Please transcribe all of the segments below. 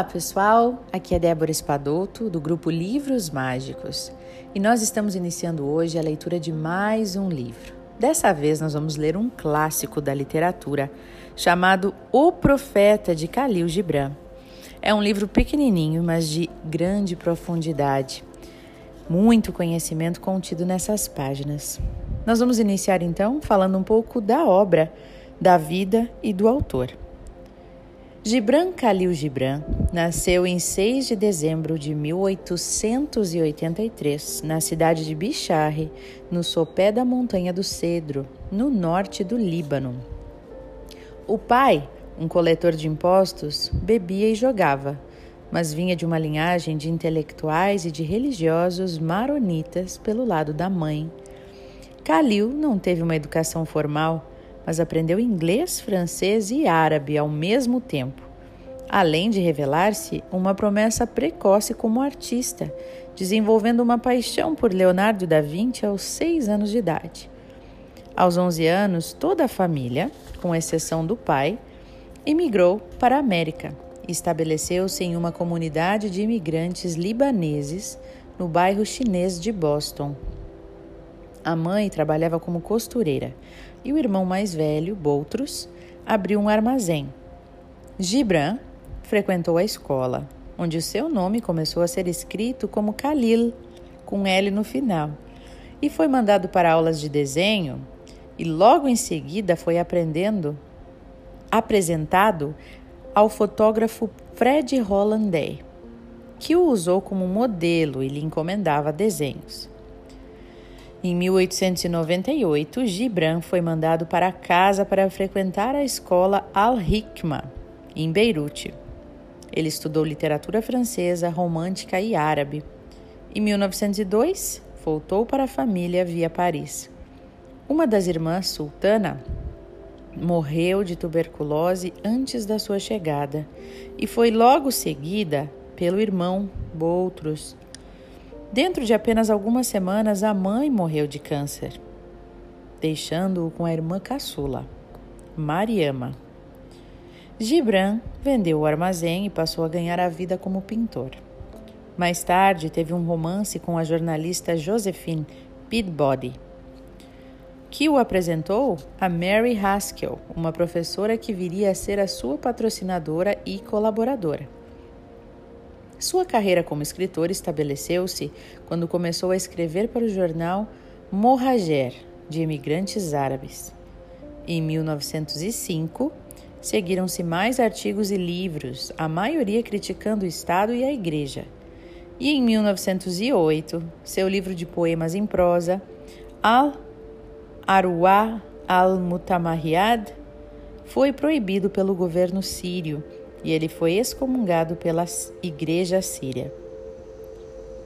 Olá pessoal, aqui é Débora Espadoto do grupo Livros Mágicos e nós estamos iniciando hoje a leitura de mais um livro. Dessa vez nós vamos ler um clássico da literatura chamado O Profeta de Khalil Gibran. É um livro pequenininho, mas de grande profundidade. Muito conhecimento contido nessas páginas. Nós vamos iniciar então falando um pouco da obra, da vida e do autor. Gibran Khalil Gibran nasceu em 6 de dezembro de 1883 na cidade de Bicharre, no sopé da Montanha do Cedro, no norte do Líbano. O pai, um coletor de impostos, bebia e jogava, mas vinha de uma linhagem de intelectuais e de religiosos maronitas pelo lado da mãe. Khalil não teve uma educação formal mas aprendeu inglês, francês e árabe ao mesmo tempo, além de revelar-se uma promessa precoce como artista, desenvolvendo uma paixão por Leonardo da Vinci aos seis anos de idade. Aos 11 anos, toda a família, com exceção do pai, emigrou para a América estabeleceu-se em uma comunidade de imigrantes libaneses no bairro chinês de Boston. A mãe trabalhava como costureira e o irmão mais velho, Boutros, abriu um armazém. Gibran frequentou a escola, onde o seu nome começou a ser escrito como Khalil, com L no final, e foi mandado para aulas de desenho e logo em seguida foi aprendendo apresentado ao fotógrafo Fred Hollanday, que o usou como modelo e lhe encomendava desenhos. Em 1898, Gibran foi mandado para casa para frequentar a escola Al-Hikma, em Beirute. Ele estudou literatura francesa, romântica e árabe. Em 1902, voltou para a família via Paris. Uma das irmãs, Sultana, morreu de tuberculose antes da sua chegada e foi logo seguida pelo irmão Boutros, Dentro de apenas algumas semanas, a mãe morreu de câncer, deixando-o com a irmã caçula, Mariama. Gibran vendeu o armazém e passou a ganhar a vida como pintor. Mais tarde, teve um romance com a jornalista Josephine Peabody, que o apresentou a Mary Haskell, uma professora que viria a ser a sua patrocinadora e colaboradora. Sua carreira como escritor estabeleceu-se quando começou a escrever para o jornal Mohajer, de imigrantes árabes. Em 1905, seguiram-se mais artigos e livros, a maioria criticando o Estado e a Igreja. E em 1908, seu livro de poemas em prosa, Al-Arwa al-Mutamahiyad, foi proibido pelo governo sírio e ele foi excomungado pela Igreja Síria.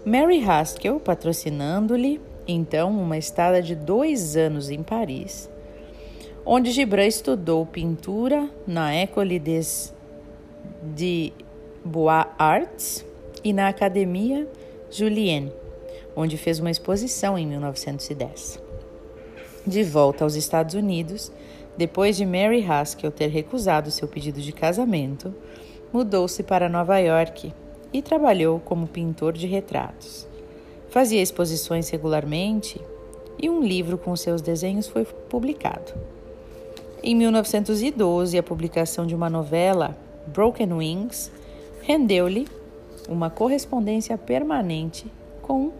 Mary Haskell, patrocinando-lhe então uma estada de dois anos em Paris, onde Gibran estudou pintura na École des de Bois Arts e na Academia Julienne, onde fez uma exposição em 1910. De volta aos Estados Unidos, depois de Mary Haskell ter recusado seu pedido de casamento, mudou-se para Nova York e trabalhou como pintor de retratos. Fazia exposições regularmente e um livro com seus desenhos foi publicado. Em 1912, a publicação de uma novela, Broken Wings, rendeu-lhe uma correspondência permanente com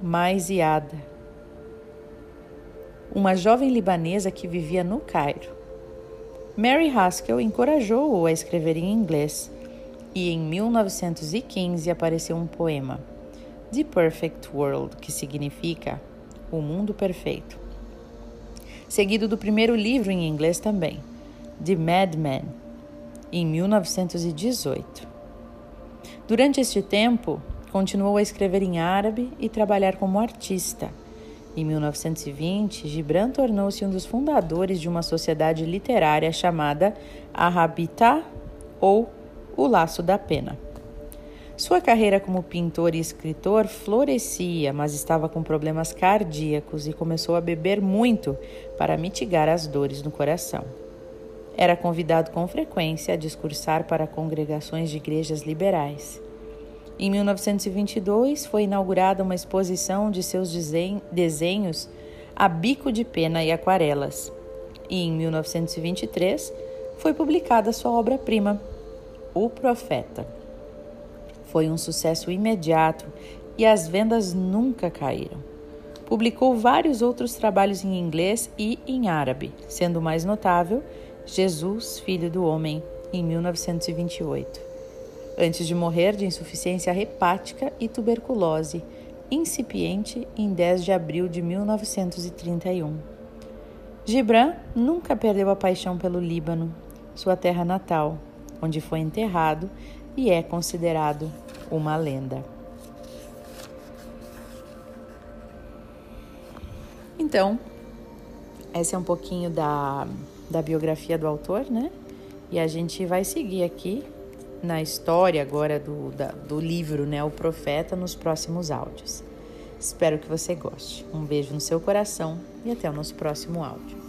Maisiada uma jovem libanesa que vivia no Cairo. Mary Haskell encorajou-o a escrever em inglês e em 1915 apareceu um poema, The Perfect World, que significa O Mundo Perfeito. Seguido do primeiro livro em inglês também, The Madman, em 1918. Durante este tempo, continuou a escrever em árabe e trabalhar como artista em 1920, Gibran tornou-se um dos fundadores de uma sociedade literária chamada Arrabita ou O Laço da Pena. Sua carreira como pintor e escritor florescia, mas estava com problemas cardíacos e começou a beber muito para mitigar as dores no coração. Era convidado com frequência a discursar para congregações de igrejas liberais. Em 1922, foi inaugurada uma exposição de seus desenhos a bico de pena e aquarelas. E em 1923, foi publicada sua obra-prima, O Profeta. Foi um sucesso imediato e as vendas nunca caíram. Publicou vários outros trabalhos em inglês e em árabe, sendo o mais notável Jesus, Filho do Homem, em 1928. Antes de morrer de insuficiência hepática e tuberculose, incipiente em 10 de abril de 1931. Gibran nunca perdeu a paixão pelo Líbano, sua terra natal, onde foi enterrado e é considerado uma lenda. Então, essa é um pouquinho da, da biografia do autor, né? E a gente vai seguir aqui na história agora do, da, do livro, né? O Profeta, nos próximos áudios. Espero que você goste. Um beijo no seu coração e até o nosso próximo áudio.